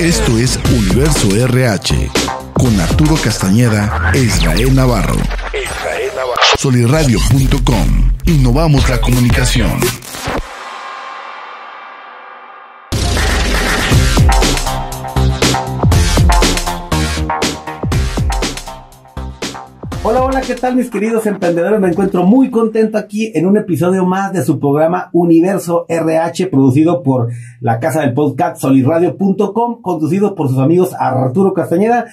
Esto es Universo RH con Arturo Castañeda e Israel Navarro. Soliradio.com. Innovamos la comunicación. Hola, hola, ¿qué tal mis queridos emprendedores? Me encuentro muy contento aquí en un episodio más de su programa Universo RH, producido por la casa del podcast solirradio.com, conducido por sus amigos Arturo Castañeda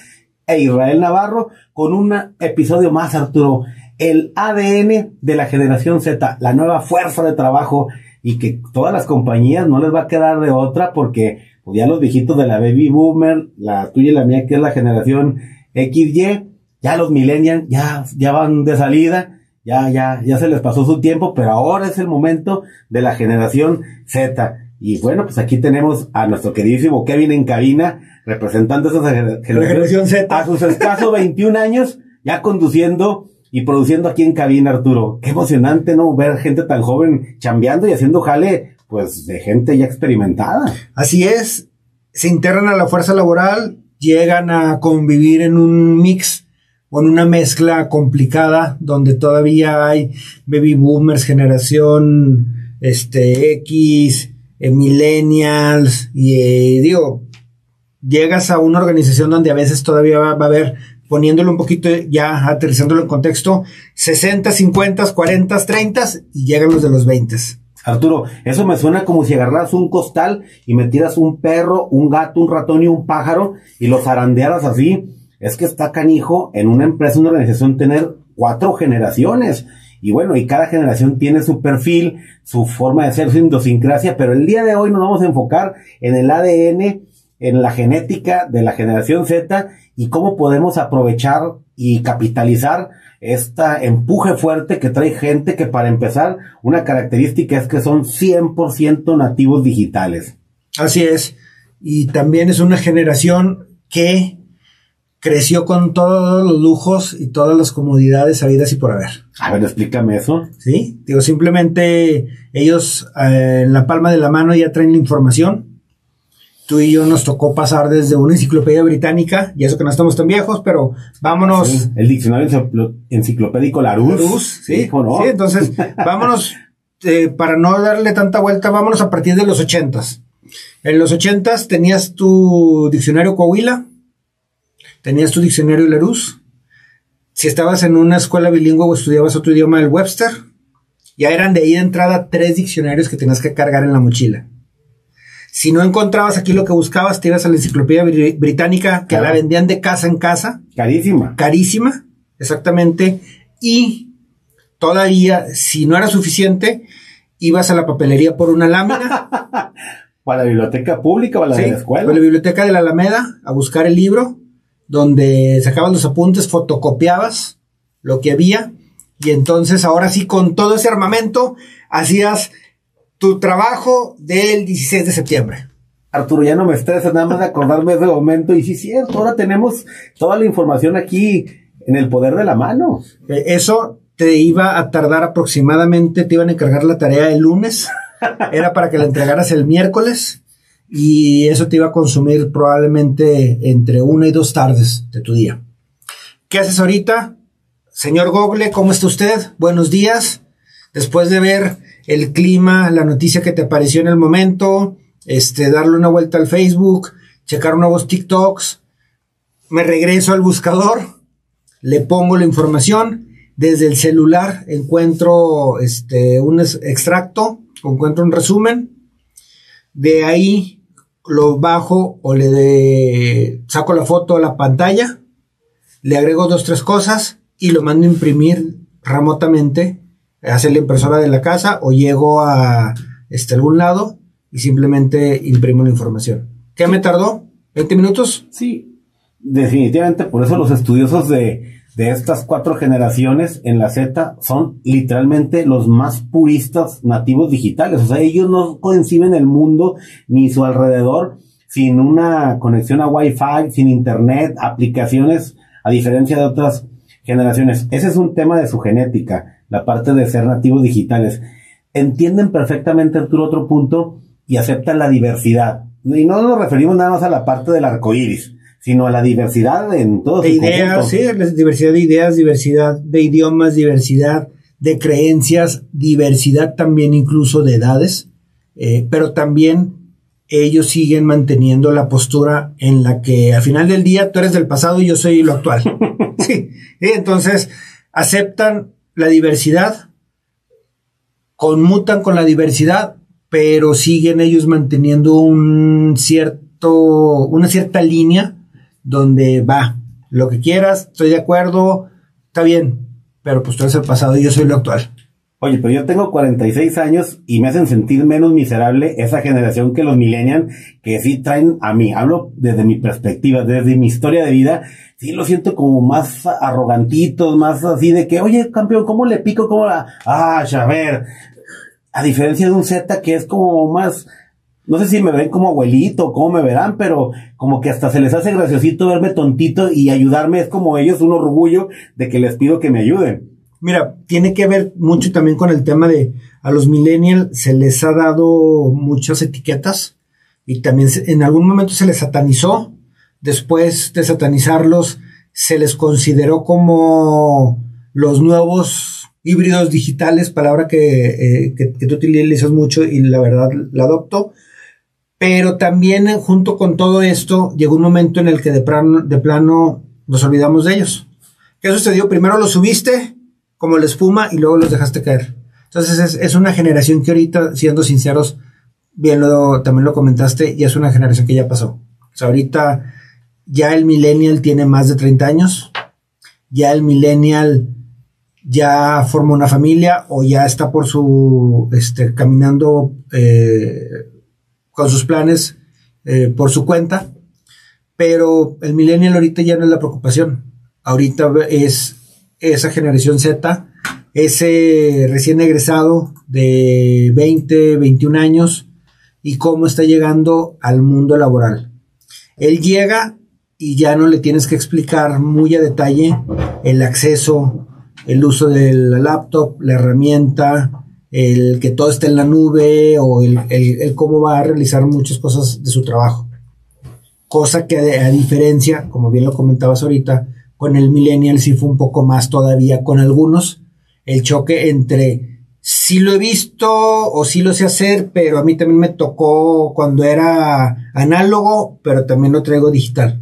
e Israel Navarro, con un episodio más, Arturo, el ADN de la generación Z, la nueva fuerza de trabajo y que todas las compañías no les va a quedar de otra porque pues, ya los viejitos de la baby boomer, la tuya y la mía que es la generación XY, ya los millennials ya, ya van de salida, ya, ya, ya se les pasó su tiempo, pero ahora es el momento de la generación Z. Y bueno, pues aquí tenemos a nuestro queridísimo Kevin en cabina, representando a esa gener- generación Z. a sus escasos 21 años, ya conduciendo y produciendo aquí en cabina, Arturo. Qué emocionante, ¿no? Ver gente tan joven chambeando y haciendo jale, pues, de gente ya experimentada. Así es, se integran a la fuerza laboral, llegan a convivir en un mix en una mezcla complicada donde todavía hay baby boomers, generación este, X, eh, millennials, y eh, digo, llegas a una organización donde a veces todavía va, a haber, poniéndolo un poquito ya, aterrizándolo en contexto, 60, 50, 40, 30 y llegan los de los 20. Arturo, eso me suena como si agarraras un costal y metieras un perro, un gato, un ratón y un pájaro y los zarandearas así. Es que está canijo en una empresa, una organización, tener cuatro generaciones. Y bueno, y cada generación tiene su perfil, su forma de ser, su idiosincrasia, pero el día de hoy nos vamos a enfocar en el ADN, en la genética de la generación Z y cómo podemos aprovechar y capitalizar esta empuje fuerte que trae gente que para empezar, una característica es que son 100% nativos digitales. Así es. Y también es una generación que creció con todos los lujos y todas las comodidades habidas y por haber. A ver, explícame eso. ¿Sí? Digo, simplemente ellos eh, en la palma de la mano ya traen la información. Tú y yo nos tocó pasar desde una enciclopedia británica, y eso que no estamos tan viejos, pero vámonos. Sí, el diccionario enciclo- enciclopédico Larousse. Sí, ¿cómo no? sí, entonces vámonos, eh, para no darle tanta vuelta, vámonos a partir de los ochentas. En los ochentas tenías tu diccionario Coahuila, tenías tu diccionario Larousse, si estabas en una escuela bilingüe o estudiabas otro idioma, el Webster, ya eran de ahí de entrada tres diccionarios que tenías que cargar en la mochila. Si no encontrabas aquí lo que buscabas, te ibas a la enciclopedia bri- británica, que Claro. la vendían de casa en casa, Carísima. carísima, exactamente, y todavía, si no era suficiente, ibas a la papelería por una lámina, Para la biblioteca pública o a la ¿sí? de la escuela. a la biblioteca de la Alameda, a buscar el libro, donde sacabas los apuntes, fotocopiabas lo que había, y entonces ahora sí, con todo ese armamento, hacías tu trabajo del 16 de septiembre. Arturo, ya no me estreses nada más de acordarme de ese momento. Y sí, es cierto, ahora tenemos toda la información aquí en el poder de la mano. Eh, Eso te iba a tardar aproximadamente, te iban a encargar la tarea el lunes, era para que la entregaras el miércoles y eso te iba a consumir probablemente entre una y dos tardes de tu día. ¿Qué haces ahorita? Señor Google, ¿cómo está usted? Buenos días. Después de ver el clima, la noticia que te apareció en el momento, este, darle una vuelta al Facebook, checar nuevos TikToks, me regreso al buscador, le pongo la información, desde el celular encuentro este, un extracto, encuentro un resumen, de ahí lo bajo o le de- saco la foto a la pantalla, le agrego dos, tres cosas y lo mando a imprimir remotamente, hacer la impresora de la casa o llego a este, algún lado y simplemente imprimo la información. ¿Qué me tardó? ¿20 minutos? Sí, definitivamente, por eso los estudiosos de, de estas cuatro generaciones en la Z son literalmente los más puristas nativos digitales. O sea, ellos no conciben el mundo ni su alrededor sin una conexión a Wi-Fi, sin internet, aplicaciones, a diferencia de otras generaciones. Ese es un tema de su genética, la parte de ser nativos digitales. Entienden perfectamente, Arturo, otro punto y aceptan la diversidad. y no nos referimos nada más a la parte del arco iris, sino a la diversidad en todo de ideas, sí, la diversidad de ideas, diversidad de idiomas, diversidad de creencias, diversidad también incluso de edades, eh, pero también ellos siguen manteniendo la postura en la que al final del día tú eres del pasado y yo soy lo actual. sí, entonces aceptan la diversidad, conmutan con la diversidad, pero siguen ellos manteniendo un cierto, una cierta línea donde va, lo que quieras, estoy de acuerdo, está bien, pero pues tú eres el pasado y yo soy lo actual. Oye, pero yo tengo 46 años y me hacen sentir menos miserable esa generación que los millennials que sí traen a mí. Hablo desde mi perspectiva, desde mi historia de vida. Sí lo siento como más arrogantitos, más así de que, oye, campeón, ¿cómo le pico? ¿Cómo la...? Ah, a ver. A diferencia de un Z que es como más... No sé si me ven como abuelito, cómo me verán, pero como que hasta se les hace graciosito verme tontito y ayudarme es como ellos un orgullo de que les pido que me ayuden. Mira, tiene que ver mucho también con el tema de a los millennials se les ha dado muchas etiquetas y también en algún momento se les satanizó. Después de satanizarlos, se les consideró como los nuevos híbridos digitales, palabra que, eh, que, que, tú utilizas mucho y la verdad la adopto. Pero también junto con todo esto llegó un momento en el que de plano, de plano nos olvidamos de ellos. ¿Qué sucedió? Primero los subiste, como la espuma y luego los dejaste caer. Entonces es, una generación que ahorita, siendo sinceros, bien lo, también lo comentaste, ya es una generación que ya pasó. O sea, ahorita ya el millennial tiene más de 30 años, ya el millennial ya forma una familia o ya está por su, este, caminando eh, con sus planes eh, por su cuenta, pero el millennial ahorita ya no es la preocupación, ahorita es esa generación Z, ese recién egresado de 20, 21 años y cómo está llegando al mundo laboral. Él llega y ya no le tienes que explicar muy a detalle el acceso, el uso de la laptop, la herramienta, el que todo esté en la nube o el, cómo va a realizar muchas cosas de su trabajo. Cosa que a diferencia, como bien lo comentabas ahorita, con el millennial sí fue un poco más todavía con algunos. El choque entre sí lo he visto o sí lo sé hacer, pero a mí también me tocó cuando era análogo, pero también lo traigo digital.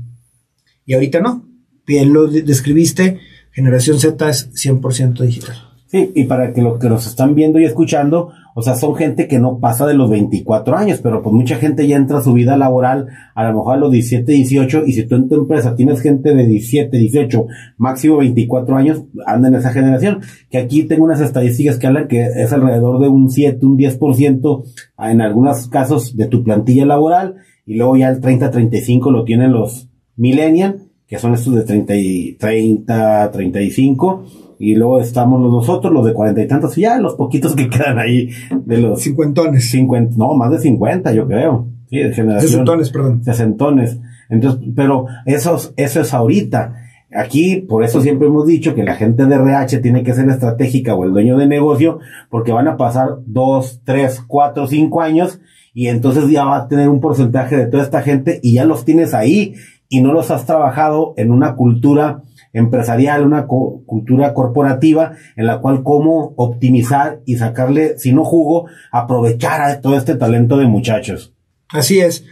Y ahorita no. Bien lo describiste, generación Z es 100% digital. Y para que los que nos están viendo y escuchando, o sea, son gente que no pasa de los 24 años, pero pues mucha gente ya entra a su vida laboral a lo mejor a los 17, 18, y si tú en tu empresa tienes gente de 17, 18, máximo 24 años, anda en esa generación, que aquí tengo unas estadísticas que hablan que es alrededor de un 7, un 10% en algunos casos de tu plantilla laboral, y luego ya el 30, 35 lo tienen los millennials, que son estos de 30, 30 35, y luego estamos nosotros, los de cuarenta y tantos, y ya los poquitos que quedan ahí de los... Cincuentones. Cincuenta, no, más de cincuenta, yo creo. Sí, de generación. Sesentones, perdón. Sesentones. Entonces, pero eso, eso es ahorita. Aquí, por eso siempre hemos dicho que la gente de RH tiene que ser estratégica o el dueño de negocio, porque van a pasar dos, tres, cuatro, cinco años y entonces ya va a tener un porcentaje de toda esta gente y ya los tienes ahí y no los has trabajado en una cultura empresarial, una cultura corporativa en la cual cómo optimizar y sacarle, si no jugo, aprovechar a todo este talento de muchachos. Así es.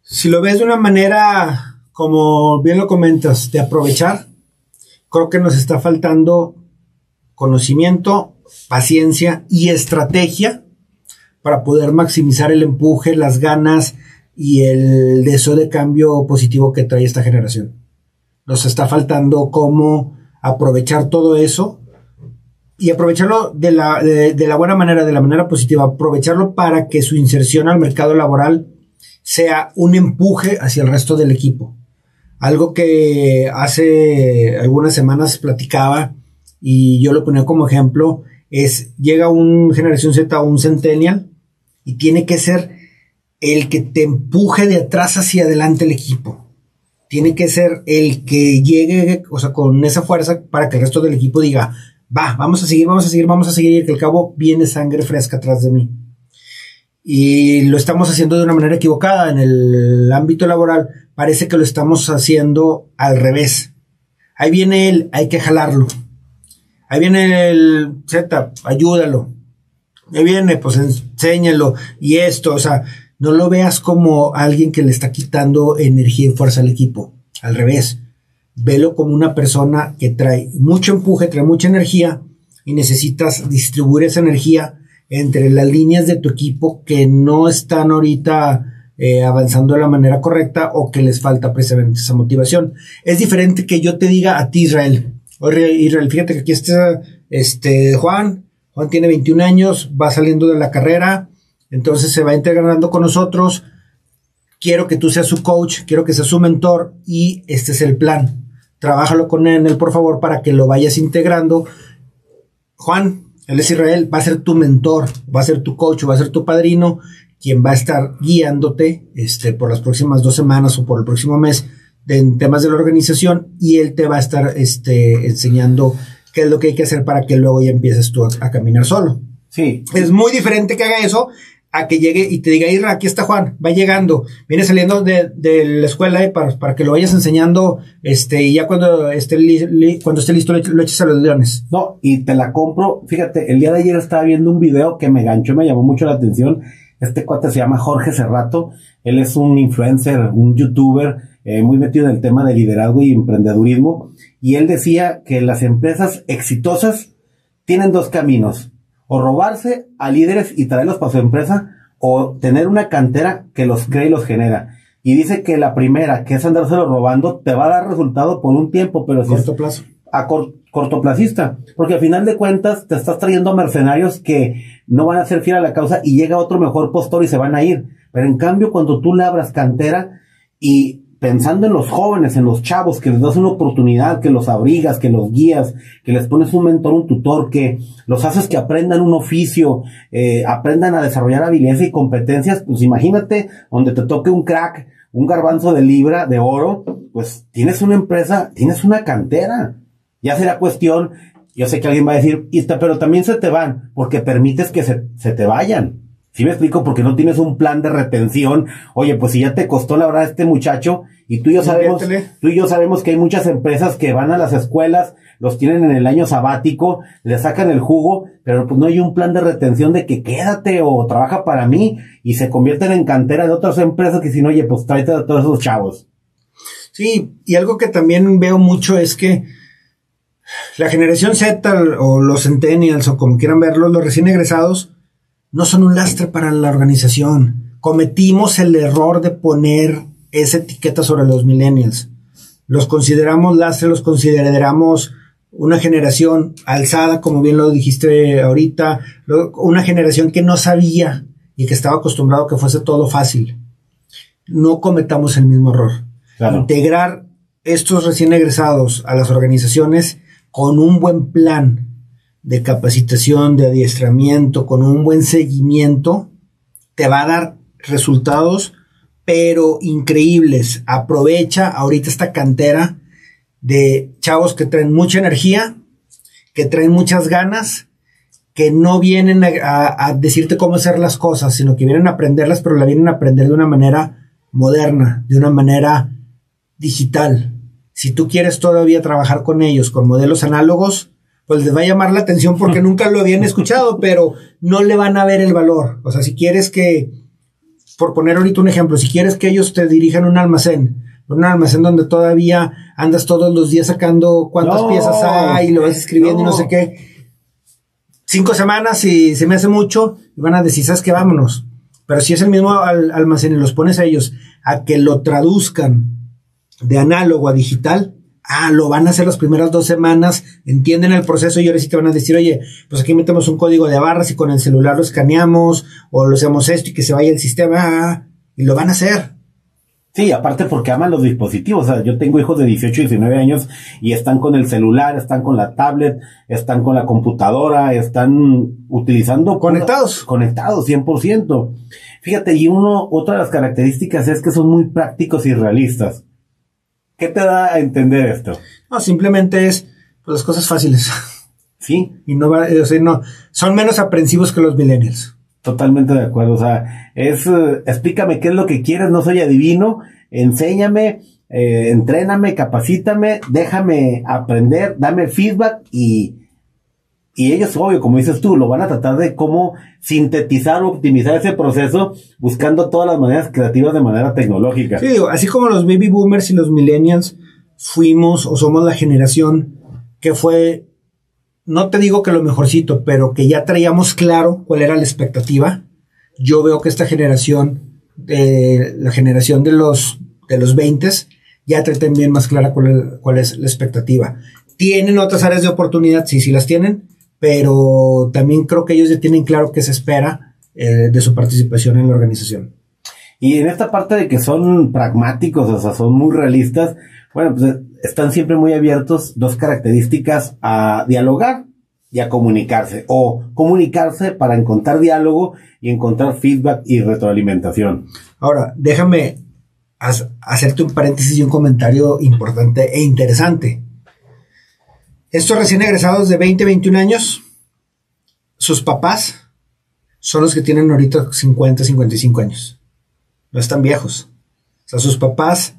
Si lo ves de una manera, como bien lo comentas, de aprovechar, creo que nos está faltando conocimiento, paciencia y estrategia para poder maximizar el empuje, las ganas y el deseo de cambio positivo que trae esta generación. Nos está faltando cómo aprovechar todo eso y aprovecharlo de la, de, la buena manera, de la manera positiva, aprovecharlo para que su inserción al mercado laboral sea un empuje hacia el resto del equipo. Algo que hace algunas semanas platicaba y yo lo ponía como ejemplo es llega un generación Z o un centennial y tiene que ser el que te empuje de atrás hacia adelante el equipo tiene que ser el que llegue, o sea, con esa fuerza para que el resto del equipo diga, va, vamos a seguir, vamos a seguir, vamos a seguir, y que al cabo viene sangre fresca atrás de mí. y lo estamos haciendo de una manera equivocada. En el ámbito laboral parece que lo estamos haciendo al revés. Ahí viene él, hay que jalarlo. Ahí viene el Z, ayúdalo. Ahí viene, pues enséñalo. Y esto, o sea, no lo veas como alguien que le está quitando energía y fuerza al equipo. Al revés. Velo como una persona que trae mucho empuje, trae mucha energía y necesitas distribuir esa energía entre las líneas de tu equipo que no están ahorita eh, avanzando de la manera correcta o que les falta precisamente esa motivación. Es diferente que yo te diga a ti, Israel, oye, Israel, fíjate que aquí está este Juan, Juan tiene 21 años, va saliendo de la carrera, entonces se va integrando con nosotros, quiero que tú seas su coach, quiero que seas su mentor y este es el plan. Trabájalo con él, por favor, para que lo vayas integrando. Juan, él es Israel, va a ser tu mentor, va a ser tu coach, va a ser tu padrino, quien va a estar guiándote este, por las próximas dos semanas o por el próximo mes en temas de la organización y él te va a estar este, enseñando qué es lo que hay que hacer para que luego ya empieces tú a, a caminar solo. Sí. Es muy diferente que haga eso a que llegue y te diga, Irra, aquí está Juan, va llegando, viene saliendo de, la escuela para, para, que lo vayas enseñando, este, y ya cuando esté, cuando esté listo lo, eches a los leones. No, y te la compro, fíjate, el día de ayer estaba viendo un video que me ganchó, me llamó mucho la atención, este cuate se llama Jorge Cerrato, él es un influencer, un youtuber, eh, muy metido en el tema de liderazgo y emprendedurismo, y él decía que las empresas exitosas tienen dos caminos, o robarse a líderes y traerlos para su empresa o tener una cantera que los cree y los genera. Y dice que la primera, que es andárselo robando, te va a dar resultado por un tiempo, pero corto plazo. A cortoplacista, porque al final de cuentas te estás trayendo mercenarios que no van a ser fieles a la causa y llega otro mejor postor y se van a ir. Pero en cambio, cuando tú labras cantera y pensando en los jóvenes, en los chavos, que les das una oportunidad, que los abrigas, que los guías, que les pones un mentor, un tutor, que los haces que aprendan un oficio, eh, aprendan a desarrollar habilidades y competencias, pues imagínate donde te toque un crack, un garbanzo de libra, de oro, pues tienes una empresa, tienes una cantera. Ya será cuestión, yo sé que alguien va a decir, pero también se te van, porque permites que se, se te vayan. ¿Sí me explico? Porque no tienes un plan de retención. Oye, pues si ya te costó la verdad este muchacho, y tú y yo sabemos, tú y yo sabemos que hay muchas empresas que van a las escuelas, los tienen en el año sabático, le sacan el jugo, pero pues no hay un plan de retención de que quédate o trabaja para mí y se convierten en cantera de otras empresas que si no, oye, pues tráete a todos esos chavos. Sí, y algo que también veo mucho es que la generación Z o los centennials o como quieran verlos, los recién egresados, no son un lastre para la organización. Cometimos el error de poner esa etiqueta sobre los millennials. Los consideramos lastre, los consideramos una generación alzada, como bien lo dijiste ahorita, una generación que no sabía y que estaba acostumbrado a que fuese todo fácil. No cometamos el mismo error. Integrar estos recién egresados a las organizaciones con un buen plan de capacitación, de adiestramiento, con un buen seguimiento, te va a dar resultados, pero increíbles. Aprovecha ahorita esta cantera de chavos que traen mucha energía, que traen muchas ganas, que no vienen a, a, decirte cómo hacer las cosas, sino que vienen a aprenderlas, pero la vienen a aprender de una manera moderna, de una manera digital. Si tú quieres todavía trabajar con ellos con modelos análogos, pues les va a llamar la atención porque nunca lo habían escuchado, pero no le van a ver el valor. O sea, si quieres que, por poner ahorita un ejemplo, si quieres que ellos te dirijan un almacén, un almacén donde todavía andas todos los días sacando cuántas piezas hay y lo vas escribiendo y no sé qué. Cinco semanas y se me hace mucho y van a decir, ¿sabes qué? Vámonos. Pero si es el mismo almacén y los pones a ellos a que lo traduzcan de análogo a digital, ah, lo van a hacer las primeras dos semanas, entienden el proceso y ahora sí te van a decir, oye, pues aquí metemos un código de barras y con el celular lo escaneamos o lo hacemos esto y que se vaya el sistema ah, y lo van a hacer. Sí, aparte porque aman los dispositivos. O sea, yo tengo hijos de 18 y 19 años y están con el celular, están con la tablet, están con la computadora, están utilizando... Conectados. conectados, 100%. Fíjate, y uno, otra de las características es que son muy prácticos y realistas. ¿Qué te da a entender esto? No, simplemente es pues, las cosas fáciles. Sí. Y no va, o sea, no, son menos aprensivos que los millennials. Totalmente de acuerdo. O sea, es, eh, explícame qué es lo que quieres, no soy adivino, enséñame, eh, entréname, capacítame, déjame aprender, dame feedback y, y ellos, obvio, como dices tú, lo van a tratar de cómo sintetizar o optimizar ese proceso buscando todas las maneras creativas de manera tecnológica. Sí, digo, así como los baby boomers y los millennials fuimos o somos la generación que fue no te digo que lo mejorcito, pero que ya traíamos claro cuál era la expectativa. Yo veo que esta generación, eh, la generación de los, de los 20, ya trae también más clara cuál es, la expectativa. Tienen otras áreas de oportunidad, sí, sí las tienen, pero también creo que ellos ya tienen claro qué se espera eh, de su participación en la organización. Y en esta parte de que son pragmáticos, o sea, son muy realistas, bueno, pues están siempre muy abiertos dos características a dialogar y a comunicarse, o comunicarse para encontrar diálogo y encontrar feedback y retroalimentación. Ahora, déjame hacerte un paréntesis y un comentario importante e interesante. Estos recién egresados de 20, 21 años, sus papás son los que tienen ahorita 50, 55 años. No están viejos. O sea, sus papás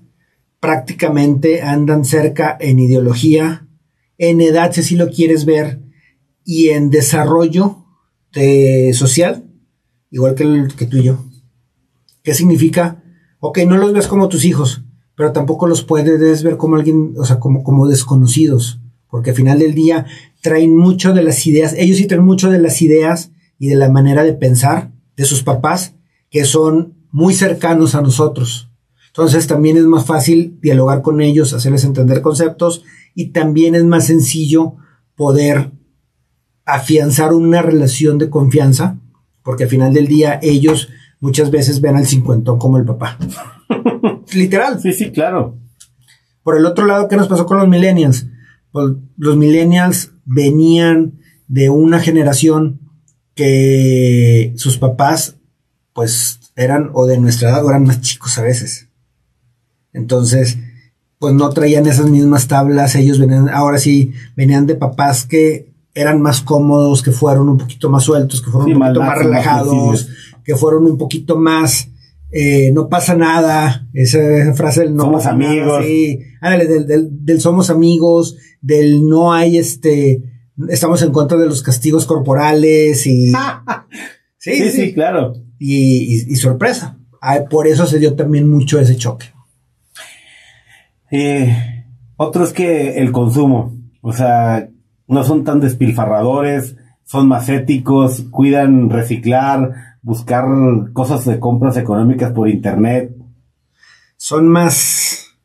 prácticamente andan cerca en ideología, en edad, si así lo quieres ver, y en desarrollo de social, igual que, el, que tú y yo. ¿Qué significa? Ok, no los ves como tus hijos, pero tampoco los puedes ver como alguien, o sea, como, como desconocidos, porque al final del día traen mucho de las ideas, ellos sí traen mucho de las ideas y de la manera de pensar de sus papás, que son muy cercanos a nosotros. Entonces también es más fácil dialogar con ellos, hacerles entender conceptos y también es más sencillo poder afianzar una relación de confianza, porque al final del día ellos muchas veces ven al cincuentón como el papá. Literal. Sí, sí, claro. Por el otro lado, ¿qué nos pasó con los millennials? Pues los millennials venían de una generación que sus papás, pues, eran o de nuestra edad o eran más chicos a veces. Entonces, pues no traían esas mismas tablas, ellos venían, ahora sí, venían de papás que eran más cómodos, que fueron un poquito más sueltos, que fueron un poquito más, relajados, que fueron un poquito más, eh, no pasa nada, esa, frase del no somos amigos. sí, del, somos amigos, del no hay este, estamos en contra de los castigos corporales y... sí, sí, claro. Y, sorpresa. por eso se dio también mucho ese choque. Eh, otro es que el consumo, o sea, no son tan despilfarradores, son más éticos, cuidan reciclar, buscar cosas de compras económicas por internet. Son más,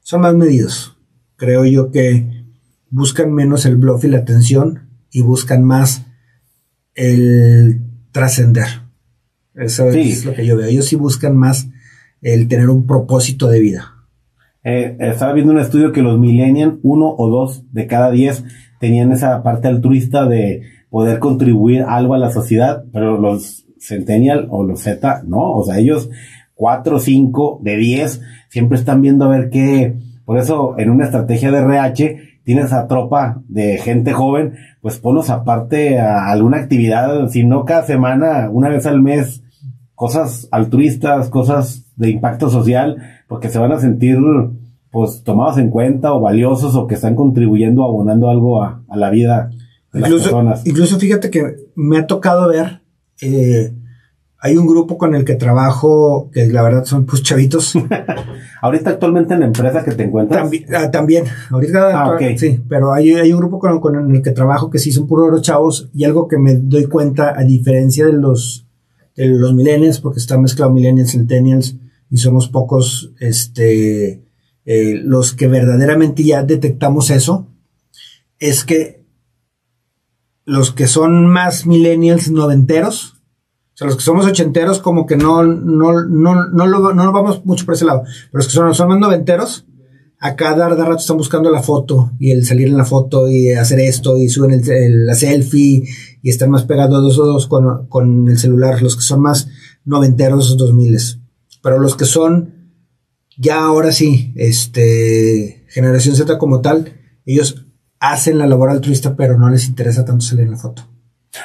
son más medidos. Creo yo que buscan menos el bluff y la atención y buscan más el trascender. Eso es lo que yo veo. Ellos sí buscan más el tener un propósito de vida. Eh, estaba viendo un estudio que los millennials, uno o dos de cada diez, tenían esa parte altruista de poder contribuir algo a la sociedad, pero los centennial o los Z, no, o sea, ellos cuatro, cinco de diez, siempre están viendo a ver qué, por eso en una estrategia de RH tienes a tropa de gente joven, pues ponlos aparte a alguna actividad, si no cada semana, una vez al mes, cosas altruistas, cosas de impacto social, porque se van a sentir pues tomados en cuenta o valiosos o que están contribuyendo, abonando algo a, la vida de las personas. Incluso fíjate que me ha tocado ver, eh, hay un grupo con el que trabajo, que la verdad son pues chavitos. ahorita actualmente en la empresa que te encuentras. Ah, también, ahorita ah, sí, pero hay, hay un grupo con, con, el que trabajo que sí son puros chavos y algo que me doy cuenta, a diferencia de los, de los millennials, porque está mezclado millennials, centennials, y somos pocos, este, eh, los que verdaderamente ya detectamos eso, es que los que son más millennials noventeros, o sea, los que somos ochenteros como que no, no, no, no, lo, no vamos mucho por ese lado, pero los que son, son más noventeros, a cada rato están buscando la foto y el salir en la foto y hacer esto y suben la selfie y están más pegados dos con, con el celular, los que son más noventeros, dos miles. Pero los que son ya ahora sí, este, generación Z como tal, ellos hacen la labor altruista, pero no les interesa tanto salir en la foto.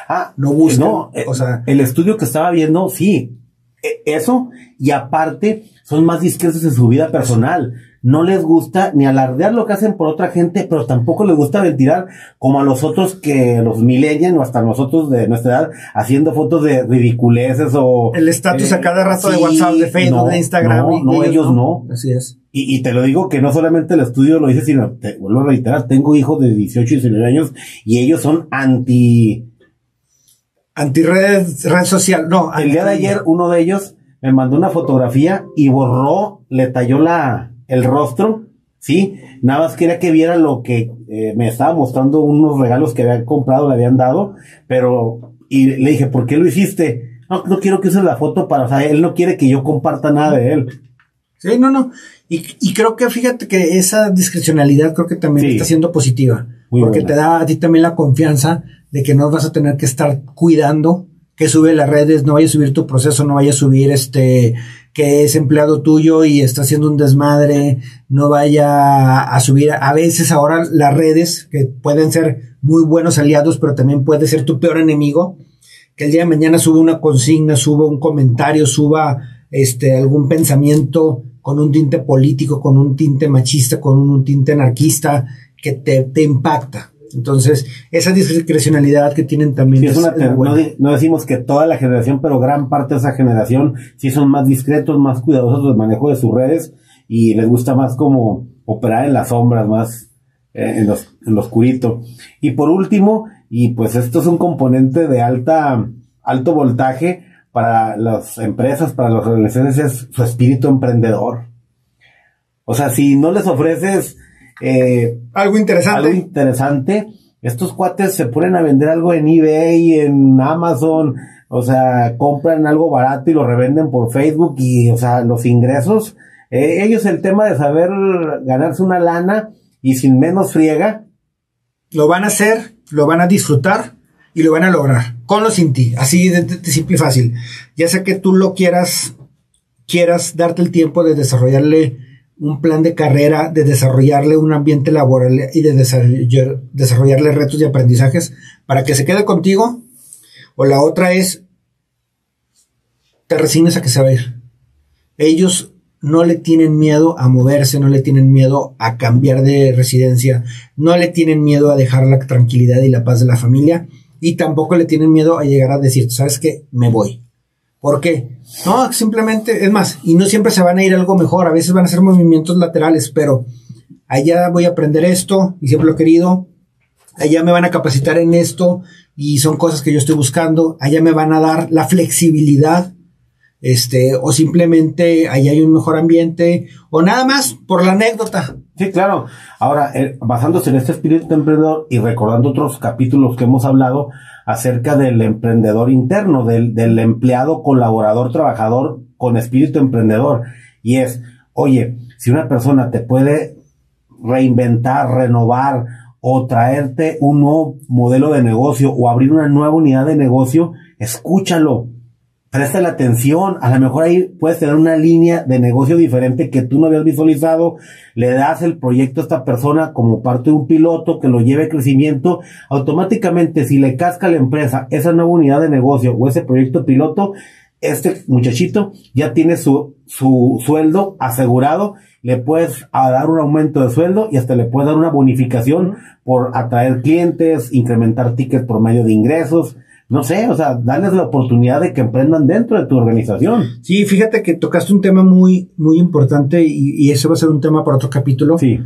Ah, no buscan. No, o sea, el estudio que estaba viendo, sí, e, eso, y aparte, son más discretos en su vida personal no les gusta ni alardear lo que hacen por otra gente, pero tampoco les gusta ventilar como a los otros que los milenian o hasta nosotros de nuestra edad haciendo fotos de ridiculeces o... El estatus a cada rato de WhatsApp, de Facebook, de Instagram. No, ellos, no. Así es. Y, y, te lo digo que no solamente el estudio lo dice, sino, te vuelvo a reiterar, tengo hijos de 18 y 19 años y ellos son anti... Anti red, red social, no. El día de ayer uno de ellos me mandó una fotografía y borró, le talló la, el rostro, ¿sí? Nada más quería que viera lo que eh, me estaba mostrando unos regalos que había comprado, le habían dado, pero, y le dije, ¿por qué lo hiciste? No, no quiero que uses la foto para, o sea, él no quiere que yo comparta nada de él. Sí, no, no. Y, y creo que fíjate que esa discrecionalidad creo que también está siendo positiva. porque te da a ti también la confianza de que no vas a tener que estar cuidando que sube las redes, no vaya a subir tu proceso, no vaya a subir este que es empleado tuyo y está haciendo un desmadre, no vaya a subir a veces ahora las redes que pueden ser muy buenos aliados, pero también puede ser tu peor enemigo, que el día de mañana suba una consigna, suba un comentario, suba este algún pensamiento con un tinte político, con un tinte machista, con un tinte anarquista que te, te impacta. Entonces, esa discrecionalidad que tienen también es, una, no, decimos que toda la generación, pero gran parte de esa generación sí son más discretos, más cuidadosos del manejo de sus redes y les gusta más como operar en las sombras, más eh, en, los, en lo oscurito. Y por último, y pues esto es un componente de alta, alto voltaje para las empresas, para las organizaciones, es su espíritu emprendedor. O sea, si no les ofreces eh, algo interesante. Algo interesante. Estos cuates se ponen a vender algo en eBay, en Amazon, o sea, compran algo barato y lo revenden por Facebook y, o sea, los ingresos. Eh, ellos el tema de saber ganarse una lana y sin menos friega. Lo van a hacer, lo van a disfrutar y lo van a lograr, con o sin ti, así de, de simple y fácil. Ya sea que tú lo quieras, quieras darte el tiempo de desarrollarle un plan de carrera, de desarrollarle un ambiente laboral y de desarrollarle retos y aprendizajes para que se quede contigo. O la otra es, te resignes a que se va a ir. Ellos no le tienen miedo a moverse, no le tienen miedo a cambiar de residencia, no le tienen miedo a dejar la tranquilidad y la paz de la familia y tampoco le tienen miedo a llegar a decir, ¿sabes qué? Me voy. ¿Por qué? No, simplemente, es más, y no siempre se van a ir algo mejor, a veces van a ser movimientos laterales, pero allá voy a aprender esto, y siempre lo he querido, allá me van a capacitar en esto, y son cosas que yo estoy buscando, allá me van a dar la flexibilidad, este, o simplemente allá hay un mejor ambiente, o nada más por la anécdota. Sí, claro. Ahora, eh, basándose en este espíritu emprendedor y recordando otros capítulos que hemos hablado, acerca del emprendedor interno, del empleado, colaborador, trabajador con espíritu emprendedor. Y es, oye, si una persona te puede reinventar, renovar o traerte un nuevo modelo de negocio o abrir una nueva unidad de negocio, escúchalo, presta la atención, a lo mejor ahí puedes tener una línea de negocio diferente que tú no habías visualizado, le das el proyecto a esta persona como parte de un piloto que lo lleve a crecimiento, automáticamente si le casca a la empresa esa nueva unidad de negocio o ese proyecto piloto, este muchachito ya tiene su, su sueldo asegurado, le puedes dar un aumento de sueldo y hasta le puedes dar una bonificación por atraer clientes, incrementar tickets por medio de ingresos, no sé, o sea, darles la oportunidad de que emprendan dentro de tu organización. Sí, fíjate que tocaste un tema muy, muy importante y, y eso va a ser un tema para otro capítulo. Sí.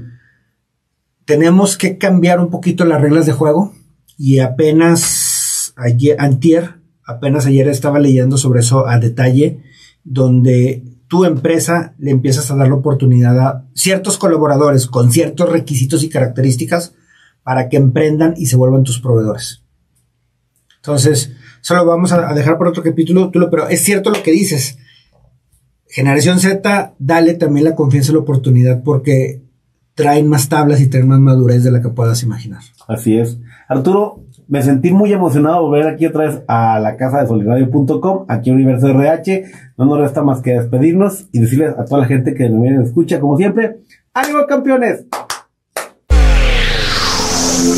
Tenemos que cambiar un poquito las reglas de juego y apenas ayer, antier, apenas ayer estaba leyendo sobre eso a detalle, donde tu empresa le empiezas a dar la oportunidad a ciertos colaboradores con ciertos requisitos y características para que emprendan y se vuelvan tus proveedores. Entonces, solo vamos a dejar por otro capítulo, pero es cierto lo que dices. Generación Z, dale también la confianza y la oportunidad porque traen más tablas y traen más madurez de la que puedas imaginar. Así es. Arturo, me sentí muy emocionado volver aquí otra vez a la casa de solidario.com, aquí en Universo RH. No nos resta más que despedirnos y decirles a toda la gente que nos escucha, como siempre, ¡ánimo campeones!